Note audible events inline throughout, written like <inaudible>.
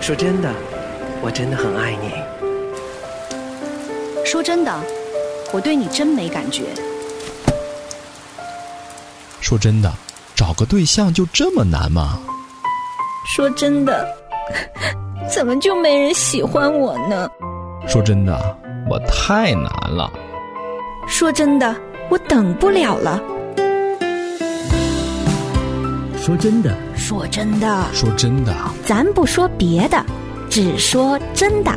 说真的，我真的很爱你。说真的，我对你真没感觉。说真的，找个对象就这么难吗？说真的，怎么就没人喜欢我呢？说真的，我太难了。说真的，我等不了了。说真的，说真的，说真的，咱不说别的，只说真的。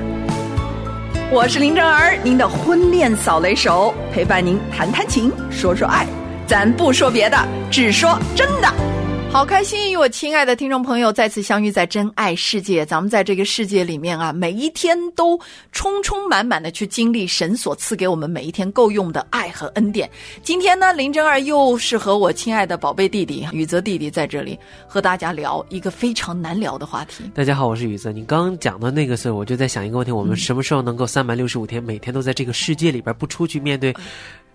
我是林真儿，您的婚恋扫雷手，陪伴您谈谈情，说说爱。咱不说别的，只说真的。好开心与我亲爱的听众朋友再次相遇在真爱世界。咱们在这个世界里面啊，每一天都充充满满的去经历神所赐给我们每一天够用的爱和恩典。今天呢，林真儿又是和我亲爱的宝贝弟弟宇泽弟弟在这里和大家聊一个非常难聊的话题。大家好，我是宇泽。你刚刚讲的那个事，我就在想一个问题：我们什么时候能够三百六十五天每天都在这个世界里边不出去面对？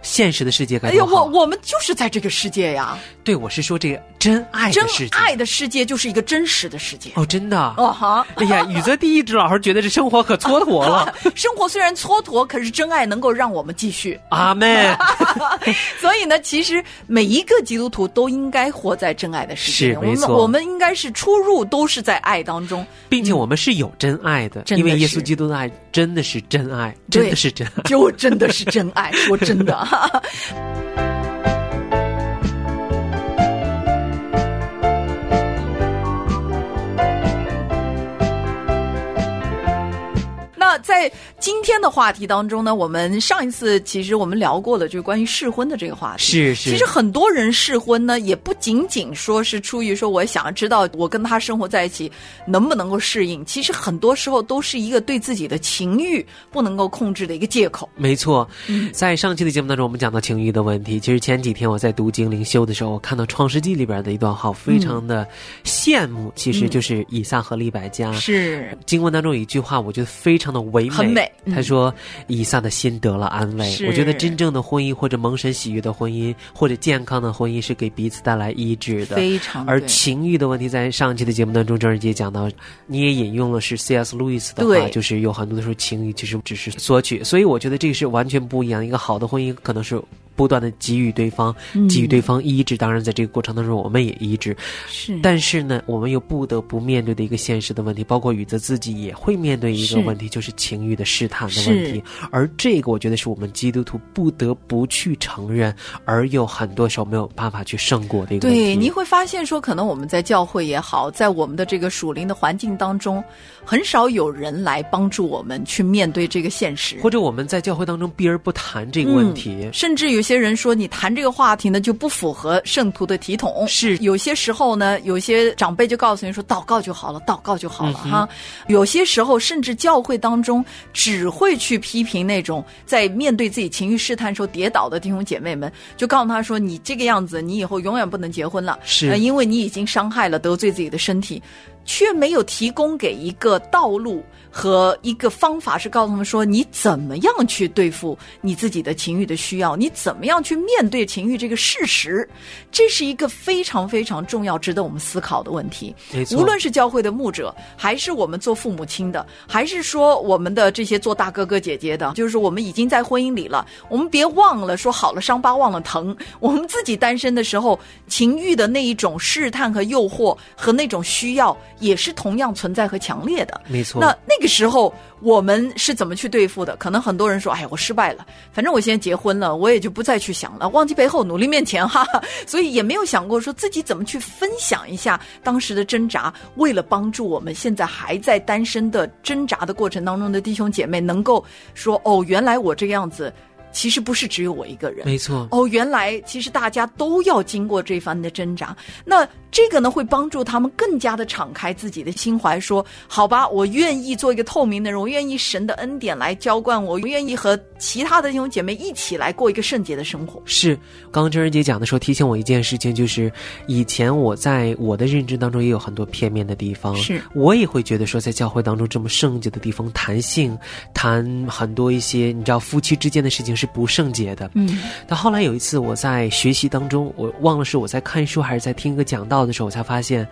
现实的世界该多好！哎呀，我我们就是在这个世界呀。对，我是说这个真爱的世界。真爱的世界就是一个真实的世界。哦，真的。哦哈。哎呀，<laughs> 宇泽第一只老师觉得这生活可蹉跎了。<laughs> 生活虽然蹉跎，可是真爱能够让我们继续。阿妹。<laughs> 所以呢，其实每一个基督徒都应该活在真爱的世界。是，没错。我们应该是出入都是在爱当中，并且我们是有真爱的，因为耶稣基督的爱真的是真爱，真的是真爱，就真的是真爱。说真的。<laughs> 那在今天的话题当中呢，我们上一次其实我们聊过了，就是关于试婚的这个话题。是是。其实很多人试婚呢，也不仅仅说是出于说我想要知道我跟他生活在一起能不能够适应，其实很多时候都是一个对自己的情欲不能够控制的一个借口。没错，在上期的节目当中，我们讲到情欲的问题。其实前几天我在读精灵修的时候，我看到《创世纪》里边的一段话，非常的羡慕。其实就是以撒和利百加。是经文当中有一句话，我觉得非常的。唯美。很美，他说：“以撒的心得了安慰。我觉得真正的婚姻，或者蒙神喜悦的婚姻，或者健康的婚姻，是给彼此带来医治的。非常。而情欲的问题，在上期的节目当中，张仁杰讲到，你也引用了是 C.S. 路易斯的话，就是有很多的时候，情欲其实只是索取。所以我觉得这个是完全不一样。一个好的婚姻，可能是。”不断的给予对方，给予对方医治。当然，在这个过程当中，我们也医治。是，但是呢，我们又不得不面对的一个现实的问题，包括宇泽自己也会面对一个问题，就是情欲的试探的问题。而这个，我觉得是我们基督徒不得不去承认，而又很多时候没有办法去胜过的一个问题。对，你会发现说，可能我们在教会也好，在我们的这个属灵的环境当中，很少有人来帮助我们去面对这个现实，或者我们在教会当中避而不谈这个问题，甚至有。有些人说你谈这个话题呢就不符合圣徒的体统，是。有些时候呢，有些长辈就告诉你说祷告就好了，祷告就好了哈。有些时候甚至教会当中只会去批评那种在面对自己情绪试探时候跌倒的弟兄姐妹们，就告诉他说你这个样子，你以后永远不能结婚了，是。因为你已经伤害了得罪自己的身体，却没有提供给一个道路。和一个方法是告诉他们说，你怎么样去对付你自己的情欲的需要？你怎么样去面对情欲这个事实？这是一个非常非常重要、值得我们思考的问题。无论是教会的牧者，还是我们做父母亲的，还是说我们的这些做大哥哥姐姐的，就是我们已经在婚姻里了，我们别忘了说，好了伤疤忘了疼。我们自己单身的时候，情欲的那一种试探和诱惑和那种需要，也是同样存在和强烈的。没错。那那个。时候我们是怎么去对付的？可能很多人说：“哎呀，我失败了。反正我现在结婚了，我也就不再去想了，忘记背后，努力面前。”哈，<laughs> 所以也没有想过说自己怎么去分享一下当时的挣扎，为了帮助我们现在还在单身的挣扎的过程当中的弟兄姐妹，能够说：“哦，原来我这个样子。”其实不是只有我一个人，没错。哦，原来其实大家都要经过这番的挣扎。那这个呢，会帮助他们更加的敞开自己的心怀，说：“好吧，我愿意做一个透明的人，我愿意神的恩典来浇灌我，我愿意和其他的弟兄姐妹一起来过一个圣洁的生活。”是，刚刚真人姐讲的时候提醒我一件事情，就是以前我在我的认知当中也有很多片面的地方，是我也会觉得说，在教会当中这么圣洁的地方谈性，谈很多一些你知道夫妻之间的事情是。不圣洁的，嗯。但后来有一次，我在学习当中，我忘了是我在看书还是在听一个讲道。到的时候，我才发现，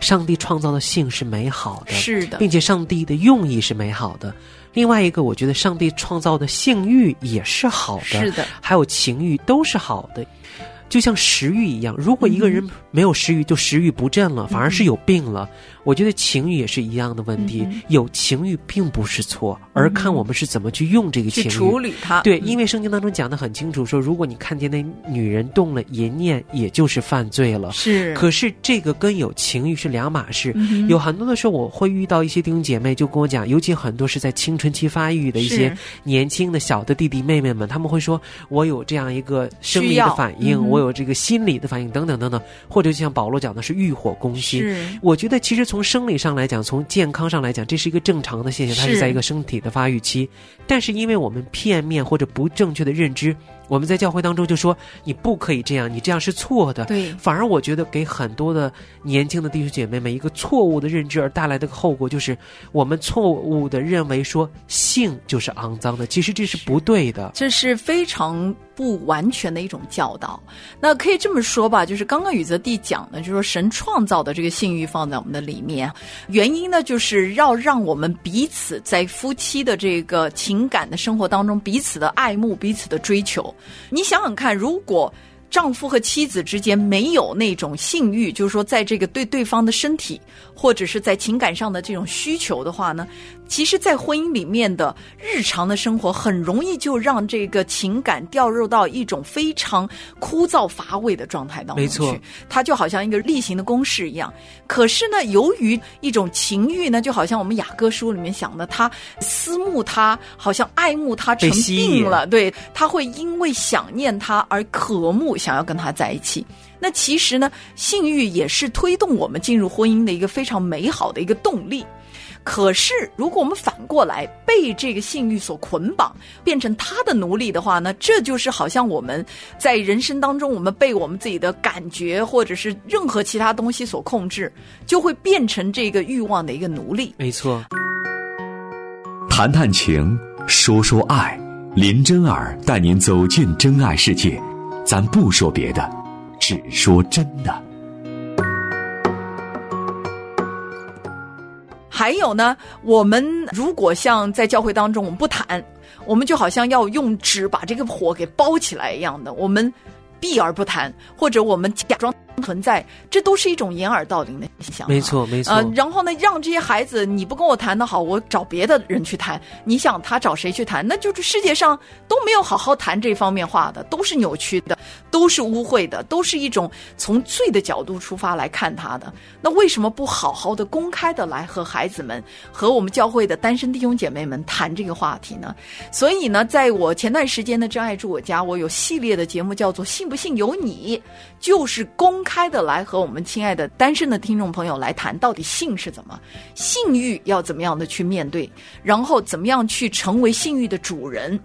上帝创造的性是美好的，是的，并且上帝的用意是美好的。另外一个，我觉得上帝创造的性欲也是好的，是的，还有情欲都是好的。就像食欲一样，如果一个人没有食欲，就食欲不振了，反而是有病了。我觉得情欲也是一样的问题，有情欲并不是错，而看我们是怎么去用这个情欲，处理它。对，因为圣经当中讲的很清楚，说如果你看见那女人动了淫念，也就是犯罪了。是，可是这个跟有情欲是两码事。有很多的时候，我会遇到一些弟兄姐妹就跟我讲，尤其很多是在青春期发育的一些年轻的小的弟弟妹妹们，他们会说我有这样一个生理的反应，我。有这个心理的反应等等等等，或者就像保罗讲的是欲火攻心。我觉得其实从生理上来讲，从健康上来讲，这是一个正常的现象，它是在一个身体的发育期。但是因为我们片面或者不正确的认知。我们在教会当中就说你不可以这样，你这样是错的。对，反而我觉得给很多的年轻的弟兄姐妹们一个错误的认知而带来的后果，就是我们错误的认为说性就是肮脏的，其实这是不对的。这是非常不完全的一种教导。那可以这么说吧，就是刚刚宇泽弟讲的，就是说神创造的这个性欲放在我们的里面，原因呢就是要让我们彼此在夫妻的这个情感的生活当中，彼此的爱慕，彼此的追求。你想想看，如果丈夫和妻子之间没有那种性欲，就是说，在这个对对方的身体或者是在情感上的这种需求的话呢？其实，在婚姻里面的日常的生活，很容易就让这个情感掉入到一种非常枯燥乏味的状态当中去。它就好像一个例行的公事一样。可是呢，由于一种情欲呢，就好像我们雅歌书里面想的，他思慕他，好像爱慕他成病了。对，他会因为想念他而渴慕，想要跟他在一起。那其实呢，性欲也是推动我们进入婚姻的一个非常美好的一个动力。可是，如果我们反过来被这个性欲所捆绑，变成他的奴隶的话呢？这就是好像我们在人生当中，我们被我们自己的感觉或者是任何其他东西所控制，就会变成这个欲望的一个奴隶。没错。谈谈情，说说爱，林真儿带您走进真爱世界。咱不说别的，只说真的。还有呢，我们如果像在教会当中，我们不谈，我们就好像要用纸把这个火给包起来一样的，我们避而不谈，或者我们假装。存在，这都是一种掩耳盗铃的现象。没错，没错。呃，然后呢，让这些孩子，你不跟我谈的好，我找别的人去谈。你想他找谁去谈？那就是世界上都没有好好谈这方面话的，都是扭曲的，都是污秽的，都是一种从罪的角度出发来看他的。那为什么不好好的、公开的来和孩子们、和我们教会的单身弟兄姐妹们谈这个话题呢？所以呢，在我前段时间的真爱住我家，我有系列的节目叫做《信不信由你》，就是公。开的来和我们亲爱的单身的听众朋友来谈，到底性是怎么，性欲要怎么样的去面对，然后怎么样去成为性欲的主人。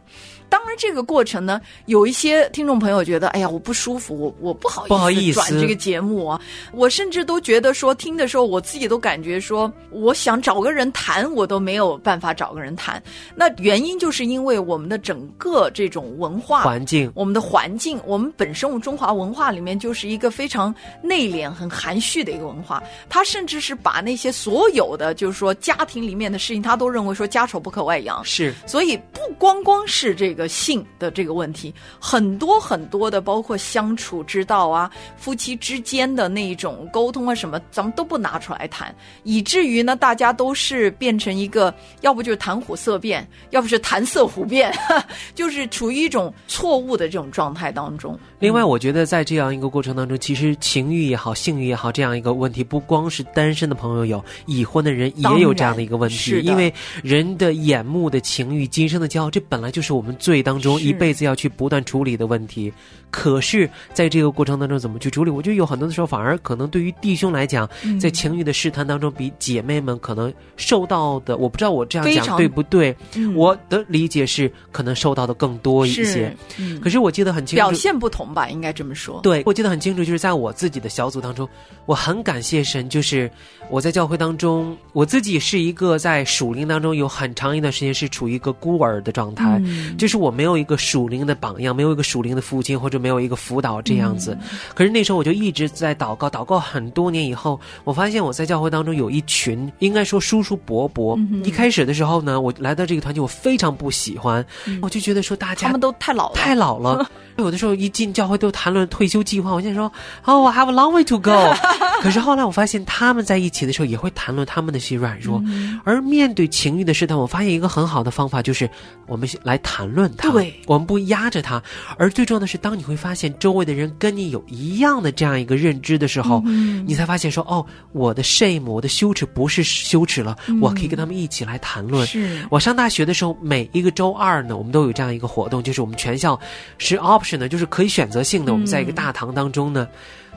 当然，这个过程呢，有一些听众朋友觉得，哎呀，我不舒服，我我不好意思转这个节目啊。我甚至都觉得说，听的时候，我自己都感觉说，我想找个人谈，我都没有办法找个人谈。那原因就是因为我们的整个这种文化环境，我们的环境，我们本身我们中华文化里面就是一个非常内敛、很含蓄的一个文化。他甚至是把那些所有的，就是说家庭里面的事情，他都认为说家丑不可外扬。是，所以不光光是这。个性的这个问题，很多很多的，包括相处之道啊，夫妻之间的那一种沟通啊，什么，咱们都不拿出来谈，以至于呢，大家都是变成一个，要不就是谈虎色变，要不是谈色虎变，<laughs> 就是处于一种错误的这种状态当中。另外，我觉得在这样一个过程当中，其实情欲也好，性欲也好，这样一个问题，不光是单身的朋友有，已婚的人也有这样的一个问题，因为人的眼目的情欲，今生的骄傲，这本来就是我们。罪当中一辈子要去不断处理的问题，可是在这个过程当中怎么去处理？我觉得有很多的时候，反而可能对于弟兄来讲，在情欲的试探当中，比姐妹们可能受到的，我不知道我这样讲对不对？我的理解是，可能受到的更多一些。可是我记得很清楚，表现不同吧，应该这么说。对，我记得很清楚，就是在我自己的小组当中，我很感谢神，就是我在教会当中，我自己是一个在属灵当中有很长一段时间是处于一个孤儿的状态，就是。实我没有一个属灵的榜样，没有一个属灵的父亲，或者没有一个辅导这样子。可是那时候我就一直在祷告，祷告很多年以后，我发现我在教会当中有一群，应该说叔叔伯伯。一开始的时候呢，我来到这个团体，我非常不喜欢，我就觉得说大家他们都太老了，太老了。<laughs> 有的时候一进教会都谈论退休计划，我现在说哦，我 have a long way to go。<laughs> 可是后来我发现他们在一起的时候也会谈论他们的一些软弱，而面对情欲的试探，我发现一个很好的方法就是我们来谈论它，对，我们不压着它。而最重要的是，当你会发现周围的人跟你有一样的这样一个认知的时候，你才发现说哦，我的 shame，我的羞耻不是羞耻了，我可以跟他们一起来谈论。是我上大学的时候，每一个周二呢，我们都有这样一个活动，就是我们全校是 option。是呢，就是可以选择性的。我们在一个大堂当中呢，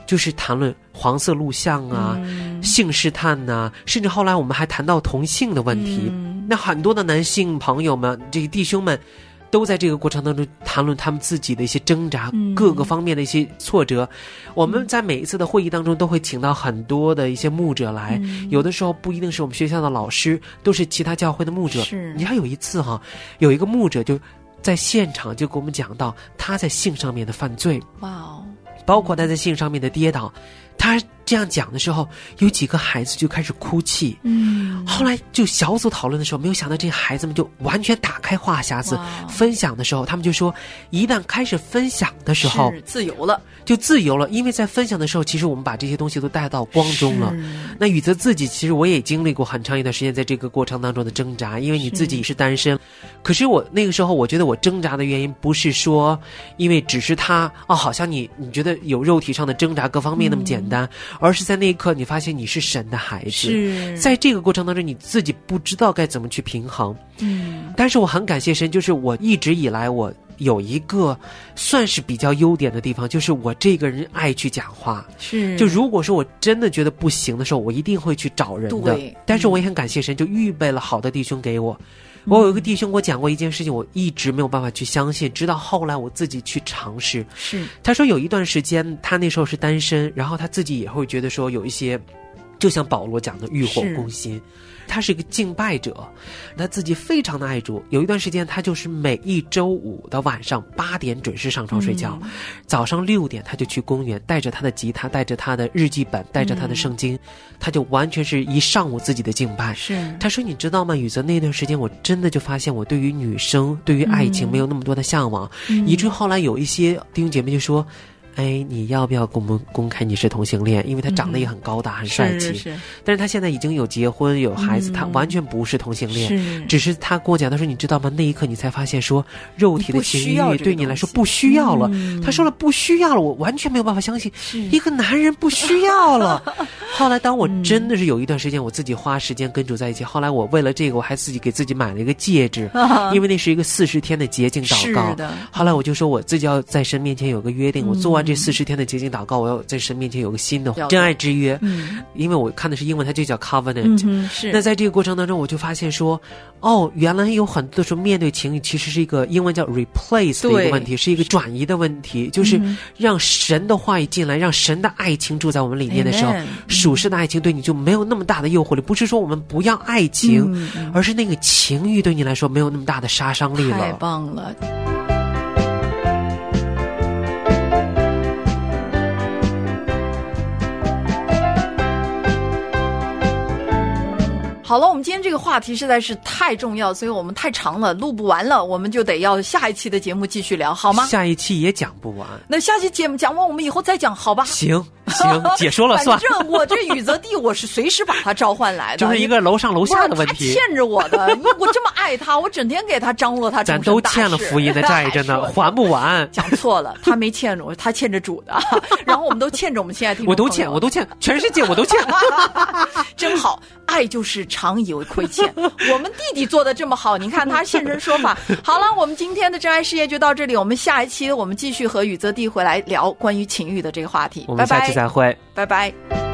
就是谈论黄色录像啊、性试探呐，甚至后来我们还谈到同性的问题。那很多的男性朋友们、这个弟兄们，都在这个过程当中谈论他们自己的一些挣扎、各个方面的一些挫折。我们在每一次的会议当中都会请到很多的一些牧者来，有的时候不一定是我们学校的老师，都是其他教会的牧者。是，你还有一次哈，有一个牧者就。在现场就给我们讲到他在性上面的犯罪，哇哦，包括他在性上面的跌倒，他。这样讲的时候，有几个孩子就开始哭泣。嗯，后来就小组讨论的时候，没有想到这些孩子们就完全打开话匣子，分享的时候，他们就说，一旦开始分享的时候，自由了，就自由了。因为在分享的时候，其实我们把这些东西都带到光中了。那宇泽自己，其实我也经历过很长一段时间在这个过程当中的挣扎，因为你自己是单身。可是我那个时候，我觉得我挣扎的原因不是说，因为只是他哦，好像你你觉得有肉体上的挣扎各方面那么简单。而是在那一刻，你发现你是神的孩子，在这个过程当中，你自己不知道该怎么去平衡。嗯，但是我很感谢神，就是我一直以来我有一个算是比较优点的地方，就是我这个人爱去讲话。是，就如果说我真的觉得不行的时候，我一定会去找人的。但是我也很感谢神，就预备了好的弟兄给我。我有一个弟兄给我讲过一件事情，我一直没有办法去相信，直到后来我自己去尝试。是，他说有一段时间他那时候是单身，然后他自己也会觉得说有一些，就像保罗讲的欲火攻心。他是一个敬拜者，他自己非常的爱主。有一段时间，他就是每一周五的晚上八点准时上床睡觉，早上六点他就去公园，带着他的吉他，带着他的日记本，带着他的圣经，他就完全是一上午自己的敬拜。是他说：“你知道吗，雨泽？那段时间我真的就发现，我对于女生，对于爱情没有那么多的向往，以至于后来有一些弟兄姐妹就说。”哎，你要不要公公公开你是同性恋？因为他长得也很高大，很帅气。是，但是他现在已经有结婚有孩子，他完全不是同性恋。只是他跟我讲，他说你知道吗？那一刻你才发现，说肉体的情欲对你来说不需要了。他说了不需要了，我完全没有办法相信一个男人不需要了。<laughs> 后来当我真的是有一段时间，我自己花时间跟主在一起。后来我为了这个，我还自己给自己买了一个戒指，<laughs> 因为那是一个四十天的洁净祷告。后来我就说我自己要在神面前有个约定，我做完。这四十天的洁净祷告，我要在神面前有个新的真爱之约。嗯，因为我看的是英文，它就叫 covenant。嗯，是。那在这个过程当中，我就发现说，哦，原来有很多的时候面对情侣，其实是一个英文叫 replace 的一个问题，是一个转移的问题，就是让神的话语进来，让神的爱情住在我们里面的时候，属世的爱情对你就没有那么大的诱惑力。不是说我们不要爱情，而是那个情欲对你来说没有那么大的杀伤力了。太棒了。好了，我们今天这个话题实在是太重要，所以我们太长了，录不完了，我们就得要下一期的节目继续聊，好吗？下一期也讲不完，那下期节目讲完，我们以后再讲，好吧？行。行，<laughs> 姐说了算。反正我这宇泽弟，我是随时把他召唤来的，就是一个楼上楼下的问题。他欠着我的，我这么爱他，我整天给他张罗他。咱都欠了福音的 <laughs> 债，真的还不完。讲错了，他没欠着我，<laughs> 他欠着主的。然后我们都欠着我们亲爱的我都欠，我都欠，全世界我都欠。真好，爱就是常以为亏欠。<laughs> 我们弟弟做的这么好，你看他现身说法。<laughs> 好了，我们今天的真爱事业就到这里，我们下一期我们继续和宇泽弟回来聊关于情欲的这个话题。我们下期再会，拜拜。